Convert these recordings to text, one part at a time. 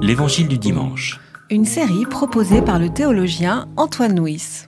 L'Évangile du dimanche. Une série proposée par le théologien Antoine Nuis.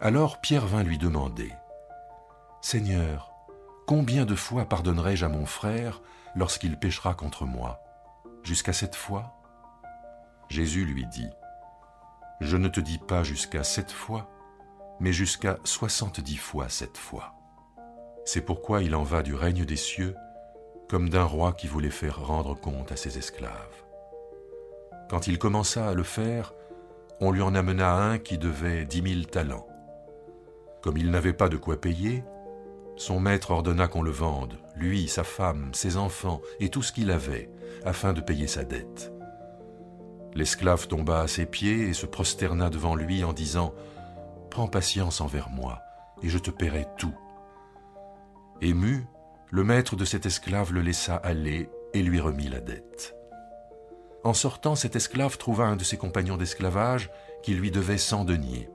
Alors Pierre vint lui demander, Seigneur, combien de fois pardonnerai-je à mon frère lorsqu'il péchera contre moi? Jusqu'à cette fois? Jésus lui dit, Je ne te dis pas jusqu'à sept fois, mais jusqu'à soixante-dix fois sept fois. C'est pourquoi il en va du règne des cieux comme d'un roi qui voulait faire rendre compte à ses esclaves. Quand il commença à le faire, on lui en amena un qui devait dix mille talents. Comme il n'avait pas de quoi payer, son maître ordonna qu'on le vende, lui, sa femme, ses enfants et tout ce qu'il avait, afin de payer sa dette. L'esclave tomba à ses pieds et se prosterna devant lui en disant Prends patience envers moi, et je te paierai tout. Ému, le maître de cet esclave le laissa aller et lui remit la dette. En sortant, cet esclave trouva un de ses compagnons d'esclavage qui lui devait cent deniers.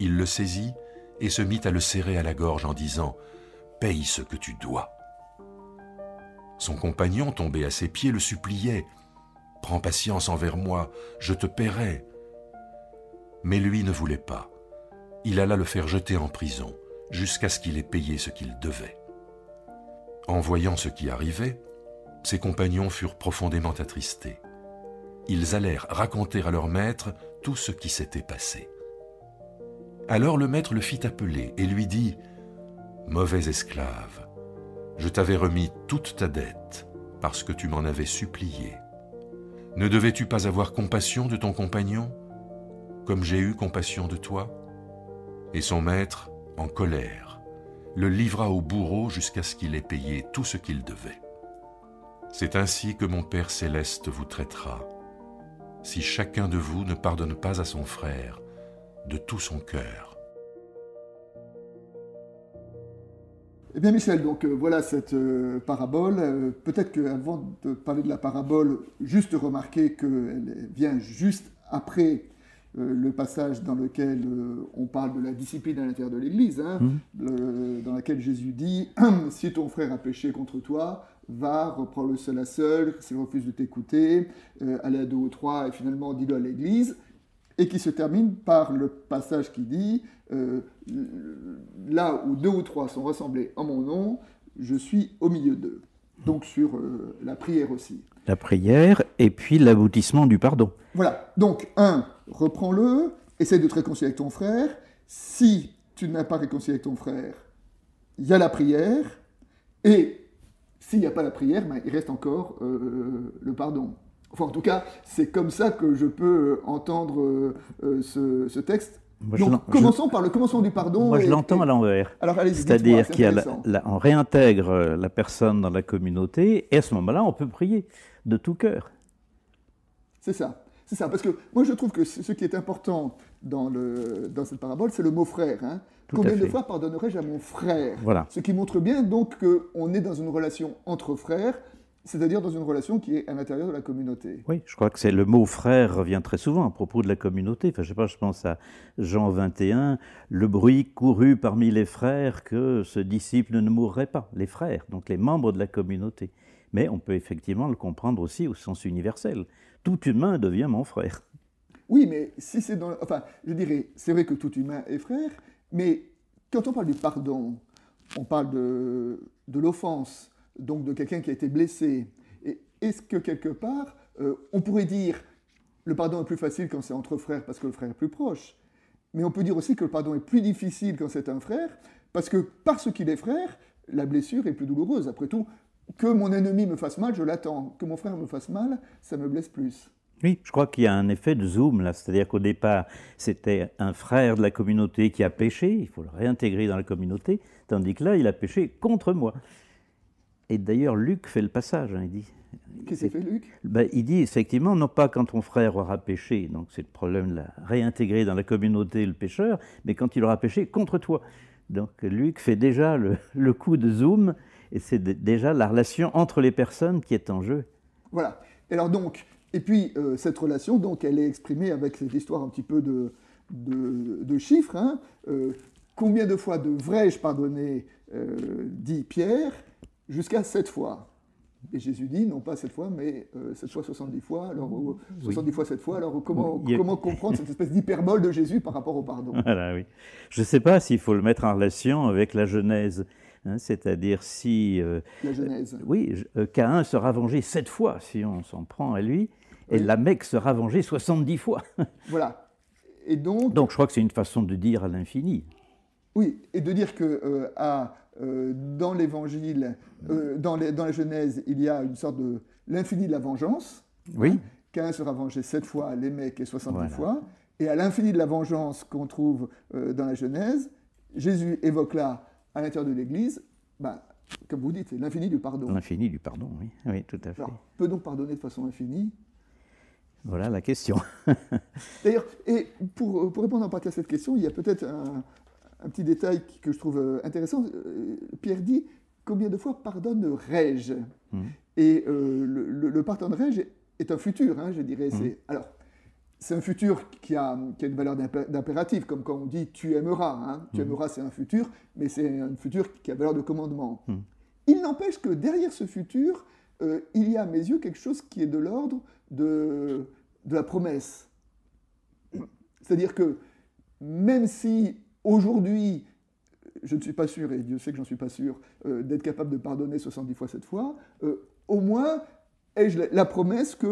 Il le saisit et se mit à le serrer à la gorge en disant Paye ce que tu dois. Son compagnon, tombé à ses pieds, le suppliait Prends patience envers moi, je te paierai. Mais lui ne voulait pas. Il alla le faire jeter en prison, jusqu'à ce qu'il ait payé ce qu'il devait. En voyant ce qui arrivait, ses compagnons furent profondément attristés. Ils allèrent raconter à leur maître tout ce qui s'était passé. Alors le maître le fit appeler et lui dit, Mauvais esclave, je t'avais remis toute ta dette parce que tu m'en avais supplié. Ne devais-tu pas avoir compassion de ton compagnon, comme j'ai eu compassion de toi Et son maître, en colère, le livra au bourreau jusqu'à ce qu'il ait payé tout ce qu'il devait. C'est ainsi que mon Père céleste vous traitera, si chacun de vous ne pardonne pas à son frère de tout son cœur. Eh bien Michel, donc euh, voilà cette euh, parabole. Euh, Peut-être qu'avant de parler de la parabole, juste remarquer qu'elle vient juste après euh, le passage dans lequel euh, on parle de la discipline à l'intérieur de l'Église, hein, le- dans laquelle Jésus dit Si ton frère a péché contre toi, va, reprends-le seul à seul, s'il refuse de t'écouter, euh, allez à deux ou trois, et finalement dis-le à l'Église et qui se termine par le passage qui dit Là où deux ou trois sont rassemblés en mon nom, je suis au milieu d'eux. Donc sur euh, la prière aussi. La prière et puis l'aboutissement du pardon. Voilà. Donc, un, reprends-le, essaye de te réconcilier avec ton frère. Si tu n'as pas réconcilié avec ton frère, il y a la prière. Et s'il n'y a pas la prière, ben, il reste encore euh, le pardon. Enfin, en tout cas, c'est comme ça que je peux euh, entendre euh, ce, ce texte. Moi, Donc, je- commençons par le commencement du pardon. Moi, je l'entends à l'envers. C'est-à-dire c'est qu'on réintègre euh, la personne dans la communauté et à ce moment-là, on peut prier de tout cœur. C'est ça. C'est ça. Parce que moi, je trouve que ce qui est important dans, le, dans cette parabole, c'est le mot frère. hein. Combien de fois pardonnerai-je à mon frère? Voilà. Ce qui montre bien donc qu'on est dans une relation entre frères, c'est-à-dire dans une relation qui est à l'intérieur de la communauté. Oui, je crois que c'est le mot frère revient très souvent à propos de la communauté. Enfin, je sais pas, je pense à Jean 21, le bruit courut parmi les frères que ce disciple ne mourrait pas, les frères, donc les membres de la communauté. Mais on peut effectivement le comprendre aussi au sens universel. Tout humain devient mon frère. Oui, mais si c'est dans... Enfin, je dirais, c'est vrai que tout humain est frère, mais quand on parle du pardon, on parle de, de l'offense, donc de quelqu'un qui a été blessé. Et est-ce que quelque part, euh, on pourrait dire, le pardon est plus facile quand c'est entre frères parce que le frère est plus proche, mais on peut dire aussi que le pardon est plus difficile quand c'est un frère, parce que parce qu'il est frère, la blessure est plus douloureuse. Après tout, que mon ennemi me fasse mal, je l'attends. Que mon frère me fasse mal, ça me blesse plus. Oui, je crois qu'il y a un effet de zoom là, c'est-à-dire qu'au départ, c'était un frère de la communauté qui a péché, il faut le réintégrer dans la communauté, tandis que là, il a péché contre moi. Et d'ailleurs, Luc fait le passage, hein, il dit. Qu'est-ce qu'il fait, Luc? Ben, il dit effectivement, non pas quand ton frère aura péché, donc c'est le problème de la réintégrer dans la communauté le pécheur, mais quand il aura péché contre toi. Donc Luc fait déjà le, le coup de zoom, et c'est déjà la relation entre les personnes qui est en jeu. Voilà. Et alors donc, et puis euh, cette relation, donc, elle est exprimée avec cette histoire un petit peu de, de, chiffres. Hein. Euh, combien de fois devrais-je pardonner, dit Pierre, jusqu'à sept fois. Et Jésus dit, non pas sept fois, mais sept fois 70 fois. Alors, 70 fois sept fois. Alors, comment, comment comprendre cette espèce d'hyperbole de Jésus par rapport au pardon? Voilà, oui. Je ne sais pas s'il faut le mettre en relation avec la Genèse. Hein, c'est-à-dire si... la Genèse. Oui, Caïn sera vengé sept fois, si on s'en prend à lui et la Mecque sera vengée 70 fois. voilà. Et donc, donc je crois que c'est une façon de dire à l'infini. Oui, et de dire que euh, à, euh, dans l'Évangile, euh, dans, dans, la Genèse, il y a une sorte de l'infini de la vengeance. Oui. Qu'un sera vengé sept fois, les mecs et 70 fois. Et à l'infini de la vengeance qu'on trouve dans la Genèse, Jésus évoque là, à l'intérieur de l'Église, ben, comme vous dites, l'infini du pardon. L'infini du pardon, oui. oui, tout à fait. peut-on pardonner de façon infinie? Voilà la question. D'ailleurs, et pour, pour, répondre en partie à cette question, il y a peut-être un, petit détail que je trouve euh, intéressant. Euh, Pierre dit Combien de fois pardonnerai-je hmm. Et euh, le, le, pardonnerai-je est un futur, hein, je dirais. Hmm. Alors, c'est un futur qui a, qui a une valeur d'impératif, comme quand on dit tu aimeras. Hein. Tu hmm. aimeras, c'est un futur, mais c'est un futur qui a valeur de commandement. Il n'empêche que derrière ce futur, il y a à mes yeux quelque chose qui est de l'ordre de, de la promesse. C'est-à-dire que même si aujourd'hui, je ne suis pas sûr, et Dieu sait que j'en suis pas sûr, euh, d'être capable de pardonner 70 fois cette fois, euh, au moins ai-je la, promesse que,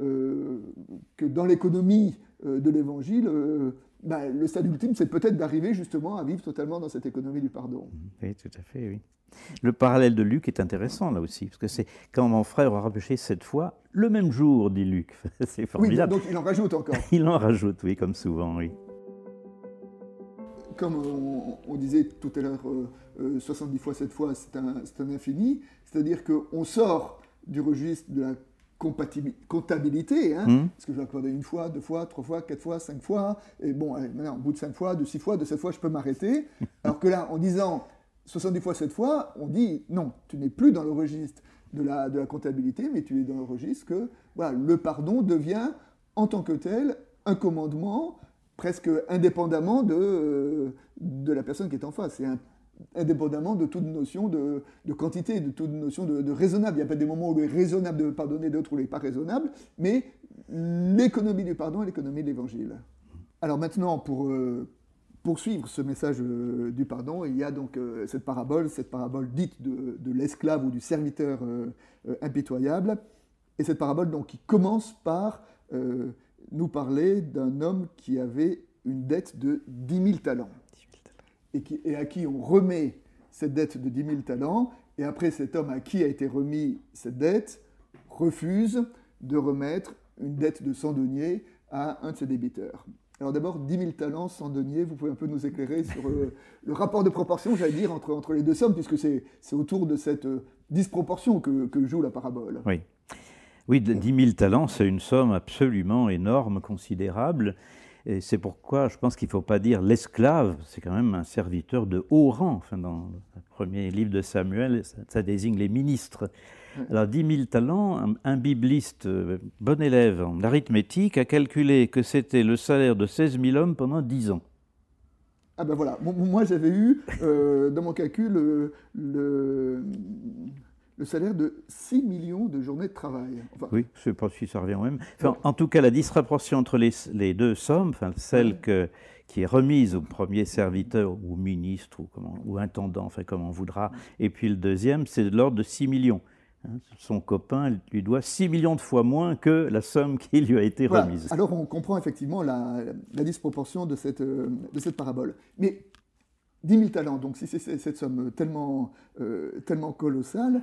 euh, que dans l'économie de l'Évangile, bah, le stade ultime, c'est peut-être d'arriver justement à vivre totalement dans cette économie du pardon. Oui, tout à fait, oui. Le parallèle de Luc est intéressant là aussi, parce que c'est quand mon frère aura péché cette fois, le même jour, dit Luc. c'est formidable. Oui, donc il en rajoute encore. il en rajoute, oui, comme souvent, oui. Comme on, disait tout à l'heure, 70 euh, euh, fois cette fois, c'est un, un, infini, c'est-à-dire qu'on sort du registre de la comptabilité, hein, hmm. parce que je vais accorder une fois, deux fois, trois fois, quatre fois, cinq fois, et bon, maintenant, au bout de cinq fois, de six fois, de sept fois, je peux m'arrêter. Alors que là, en disant 70 fois cette fois, on dit non, tu n'es plus dans le registre de la, de la comptabilité, mais tu es dans le registre que voilà, le pardon devient en tant que tel un commandement presque indépendamment de, euh, de la personne qui est en face. C'est indépendamment de toute notion de, de, quantité, de toute notion de, raisonnable. Il n'y a pas des moments où il est raisonnable de pardonner, d'autres où il n'est pas raisonnable, mais l'économie du pardon est l'économie de l'évangile. Alors maintenant, pour, euh, poursuivre ce message euh, du pardon, il y a donc cette parabole, cette parabole dite de, l'esclave ou du serviteur impitoyable, et cette parabole donc qui commence par nous parler d'un homme qui avait une dette de 10 000 talents, et, qui, et à qui on remet cette dette de 10 000 talents, et après cet homme à qui a été remis cette dette refuse de remettre une dette de 100 deniers à un de ses débiteurs. Alors d'abord, 10 000 talents, sans denier, vous pouvez un peu nous éclairer sur euh, le rapport de proportion, j'allais dire, entre, entre les deux sommes, puisque c'est autour de cette euh, disproportion que, que, joue la parabole. Oui. Oui, 10 000 talents, c'est une somme absolument énorme, considérable. Et c'est pourquoi je pense qu'il ne faut pas dire l'esclave, c'est quand même un serviteur de haut rang. Enfin, dans le premier livre de Samuel, ça désigne les ministres. Alors 10 000 talents, un, bibliste, euh, bon élève en arithmétique, a calculé que c'était le salaire de 16 000 hommes pendant 10 ans. Ah ben voilà, moi j'avais eu euh, dans mon calcul le, le, salaire de 6 millions de journées de travail. oui, je ne sais pas si ça revient au même. En tout cas, la disproportion entre les, les deux sommes, enfin, celle que, qui est remise au premier serviteur ou ministre ou, comment, ou intendant, enfin comme on voudra, et puis le deuxième, c'est de l'ordre de 6 millions. Hein, son copain lui doit 6 millions de fois moins que la somme qui lui a été remise. Alors on comprend effectivement la, disproportion de cette, de cette parabole. Mais 10 000 talents, donc si c'est cette somme tellement, euh, tellement colossale,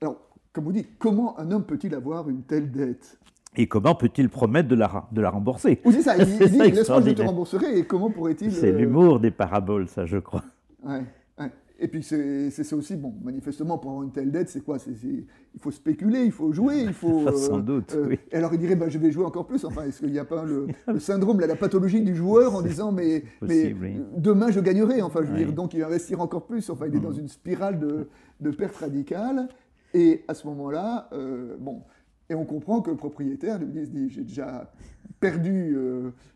alors comme vous dites, comment un homme peut-il avoir une telle dette et comment peut-il promettre de la, de la rembourser Oui, c'est ça, il, dit, laisse-moi, je te rembourserai, et comment pourrait-il... C'est euh, l'humour des paraboles, ça, je crois. Ouais. Et puis c'est ça aussi, bon, manifestement, pour avoir une telle dette, c'est quoi? Il faut spéculer, il faut jouer, il faut... Sans euh, doute, euh, oui. Et alors il dirait, bah, je vais jouer encore plus. Enfin, est-ce qu'il n'y a pas le, syndrome, la pathologie du joueur en disant, mais, mais demain je gagnerai, enfin, je veux dire, donc il va investir encore plus. Enfin, il est dans mm. une spirale de, de perte radicale. Et à ce moment-là, euh, bon, Et on comprend que le propriétaire lui dit, j'ai déjà perdu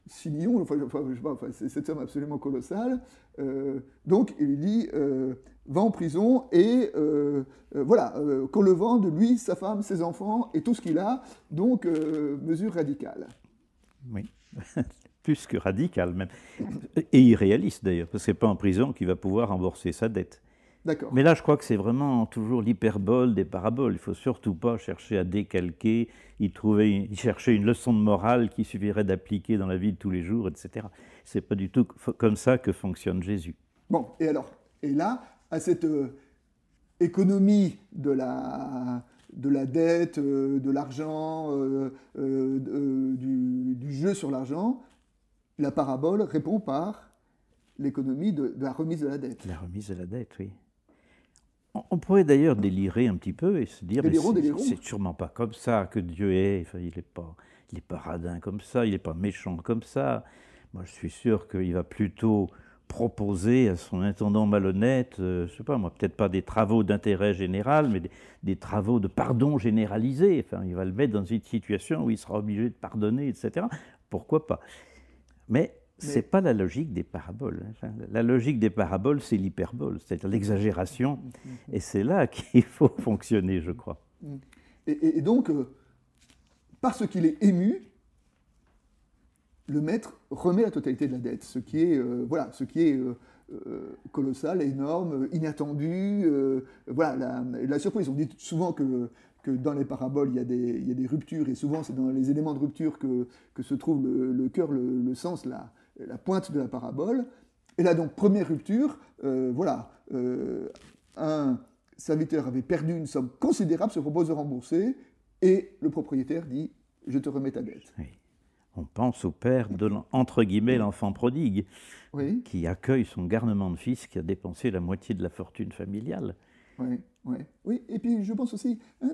6 millions, enfin, c'est cette somme absolument colossale. donc il lui dit, va en prison et voilà, qu'on le vende, lui, sa femme, ses enfants et tout ce qu'il a. Donc mesure radicale. Oui. plus que radical même, et irréaliste d'ailleurs, parce que c'est pas en prison qu'il va pouvoir rembourser sa dette. Mais là, je crois que c'est vraiment toujours l'hyperbole des paraboles. Il faut surtout pas chercher à décalquer, y trouver, y chercher une leçon de morale qui suffirait d'appliquer dans la vie de tous les jours, etc. C'est pas du tout comme ça que fonctionne Jésus. Bon, et alors, et là, à cette euh, économie de la de la dette, euh, de l'argent, euh, du, jeu sur l'argent, la parabole répond par l'économie de, la remise de la dette. La remise de la dette, oui. On, pourrait d'ailleurs délirer un petit peu et se dire, c'est sûrement pas comme ça que Dieu est. Enfin, il n'est pas, il est pas radin comme ça, il n'est pas méchant comme ça. Moi, je suis sûr qu'il va plutôt proposer à son intendant malhonnête, je euh, je sais pas moi, peut-être pas des travaux d'intérêt général, mais des, des, travaux de pardon généralisé. Enfin, il va le mettre dans une situation où il sera obligé de pardonner, etc. Pourquoi pas? Mais ce n'est pas la logique des paraboles. Hein. La logique des paraboles, c'est l'hyperbole, c'est-à-dire l'exagération. Et c'est là qu'il faut fonctionner, je crois. Et, donc, euh, parce qu'il est ému, le maître remet la totalité de la dette, ce qui est, euh, voilà, ce qui est euh, colossal, énorme, inattendu. voilà, la, la, surprise. On dit souvent que que dans les paraboles, il y a des, il y a des ruptures, et souvent c'est dans les éléments de rupture que, que se trouve le, cœur, le, sens, la, la, pointe de la parabole. Et là donc, première rupture, euh, voilà, euh, un serviteur avait perdu une somme considérable, se propose de rembourser, et le propriétaire dit, je te remets ta dette. On pense au père de, entre guillemets, l'enfant prodigue, qui accueille son garnement de fils qui a dépensé la moitié de la fortune familiale. Oui, oui. oui. Et puis je pense aussi hein,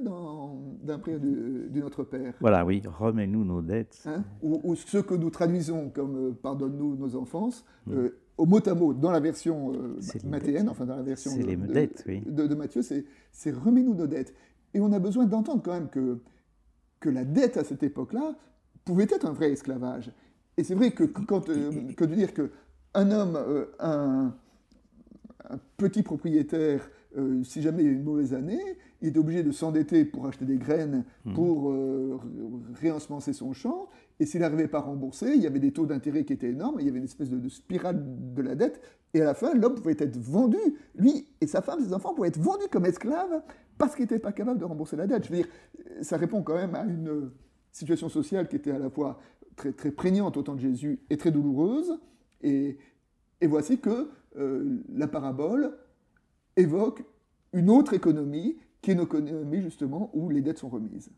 d'un prière de, notre Père. Voilà, oui, remets-nous nos dettes. Hein, ou, ce que nous traduisons comme euh, pardonne-nous nos enfances, mm. euh, au mot à mot, dans la version euh, mathéenne, enfin dans la version de, les dettes, oui. de, Matthieu, c'est remets-nous nos dettes. Et on a besoin d'entendre quand même que, que la dette à cette époque-là pouvait être un vrai esclavage. Et c'est vrai que, quand, que de dire qu'un homme, un, un petit propriétaire, euh, si jamais il y a une mauvaise année, il est obligé de s'endetter pour acheter des graines, hmm. pour euh, réensemencer son champ. Et s'il n'arrivait pas à rembourser, il y avait des taux d'intérêt qui étaient énormes, il y avait une espèce de, spirale de la dette. Et à la fin, l'homme pouvait être vendu, lui et sa femme, ses enfants pouvaient être vendus comme esclaves parce qu'il n'était pas capable de rembourser la dette. Je veux dire, ça répond quand même à une situation sociale qui était à la fois très, très prégnante au temps de Jésus et très douloureuse. Et, et voici que euh, la parabole évoque une autre économie, qui est une économie justement où les dettes sont remises.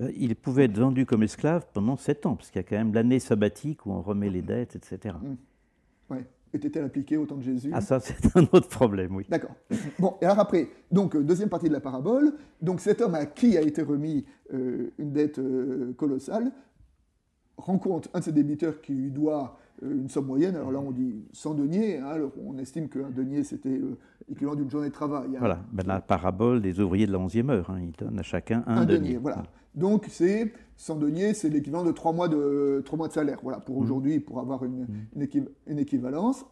Euh, il pouvait être vendu comme esclave pendant sept ans, parce qu'il y a quand même l'année sabbatique où on remet les dettes, etc. Mmh. Oui. Était-elle appliquée au temps de Jésus? Ah ça, c'est un autre problème, oui. D'accord. Bon, et alors après, donc euh, deuxième partie de la parabole, donc cet homme à qui a été remis euh, une dette colossale rencontre un de ses débiteurs qui lui doit euh, une somme moyenne. Alors là, on dit 100 deniers. Hein, alors on estime qu'un denier, c'était euh, l'équivalent d'une journée de travail. Hein. Voilà, ben, la parabole des ouvriers de la 11e heure. Hein, ils donnent à chacun un, denier. Voilà. Donc, c'est 100 deniers, c'est l'équivalent de 3 mois de, 3 mois de salaire. Voilà, pour mmh. aujourd'hui, pour avoir une, mmh. une, équivalence.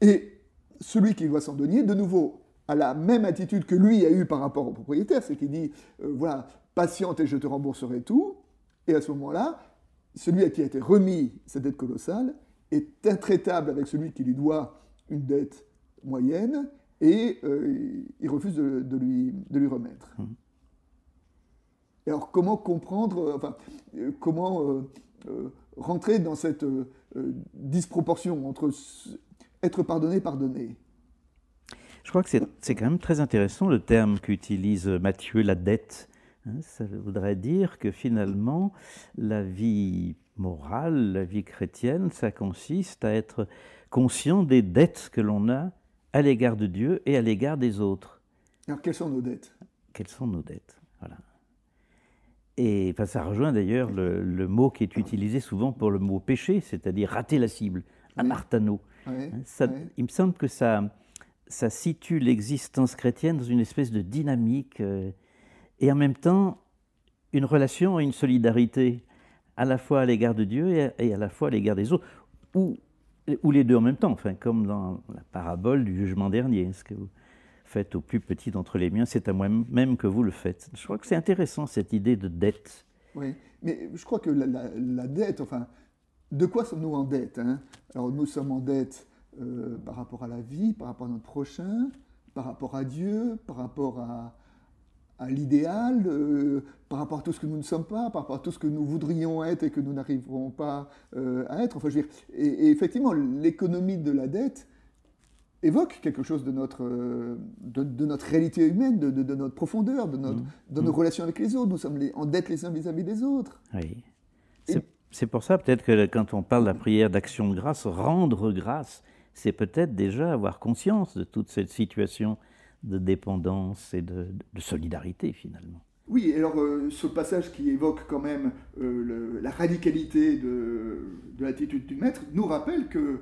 Et celui qui doit 100 deniers, de nouveau, a la même attitude que lui a eu par rapport au propriétaire, c'est qu'il dit, euh, voilà, patiente et je te rembourserai tout. Et à ce moment-là, celui à qui a été remis cette dette colossale, est intraitable avec celui qui lui doit une dette moyenne et euh, il refuse de, lui, de lui remettre. Mmh. Et alors comment comprendre, euh, enfin, euh, comment rentrer dans cette disproportion entre être pardonné et pardonner? Je crois que c'est quand même très intéressant le terme qu'utilise Matthieu, la dette. Hein. ça voudrait dire que finalement, la vie morale, la vie chrétienne, ça consiste à être conscient des dettes que l'on a à l'égard de Dieu et à l'égard des autres. Alors, quelles sont nos dettes? Quelles sont nos dettes? Voilà. Et ça rejoint d'ailleurs le, mot qui est utilisé souvent pour le mot péché, c'est-à-dire rater la cible, amartano. Hein, il me semble que ça, ça situe l'existence chrétienne dans une espèce de dynamique euh, et en même temps une relation et une solidarité à la fois à l'égard de Dieu et à, la fois à l'égard des autres, ou, ou, les deux en même temps, enfin, comme dans la parabole du jugement dernier. Ce que vous faites au plus petit d'entre les miens, c'est à moi-même que vous le faites. Je crois que c'est intéressant cette idée de dette. Oui, mais je crois que la, dette, enfin, de quoi sommes-nous en dette hein? Alors nous sommes en dette euh, par rapport à la vie, par rapport à notre prochain, par rapport à Dieu, par rapport à, à l'idéal, euh, par rapport à tout ce que nous ne sommes pas, par rapport à tout ce que nous voudrions être et que nous n'arriverons pas euh, à être. Enfin, je veux dire, et, effectivement, l'économie de la dette évoque quelque chose de notre, euh, de, notre réalité humaine, de, de, notre profondeur, de, notre, mmh. de nos mmh. relations avec les autres. Nous sommes en dette les uns vis-à-vis des autres. Oui. C'est pour ça peut-être que quand on parle de la prière d'action de grâce, rendre grâce, c'est peut-être déjà avoir conscience de toute cette situation de dépendance et de, solidarité finalement. Oui, alors euh, ce passage qui évoque quand même euh, la radicalité de, l'attitude du maître nous rappelle que,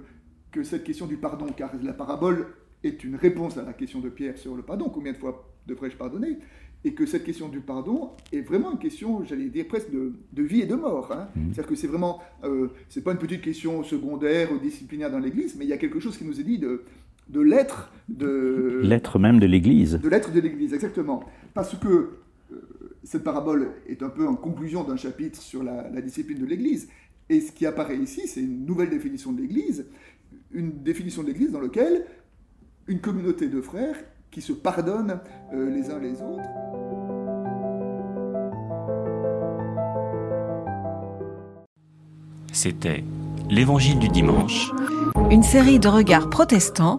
que cette question du pardon, car la parabole est une réponse à la question de Pierre sur le pardon, combien de fois devrais-je pardonner et que cette question du pardon est vraiment une question, j'allais dire presque de, vie et de mort. Hein. Mmh. C'est-à-dire que c'est vraiment, euh, c'est pas une petite question secondaire ou disciplinaire dans l'Église, mais il y a quelque chose qui nous est dit de, de l'être de... L'être même de l'Église. De l'être de l'Église, exactement. Parce que euh, cette parabole est un peu en conclusion d'un chapitre sur la, discipline de l'Église. Et ce qui apparaît ici, c'est une nouvelle définition de l'Église, une définition de l'Église dans laquelle une communauté de frères qui se pardonnent euh, les uns les autres. C'était l'Évangile du dimanche. Une série de regards protestants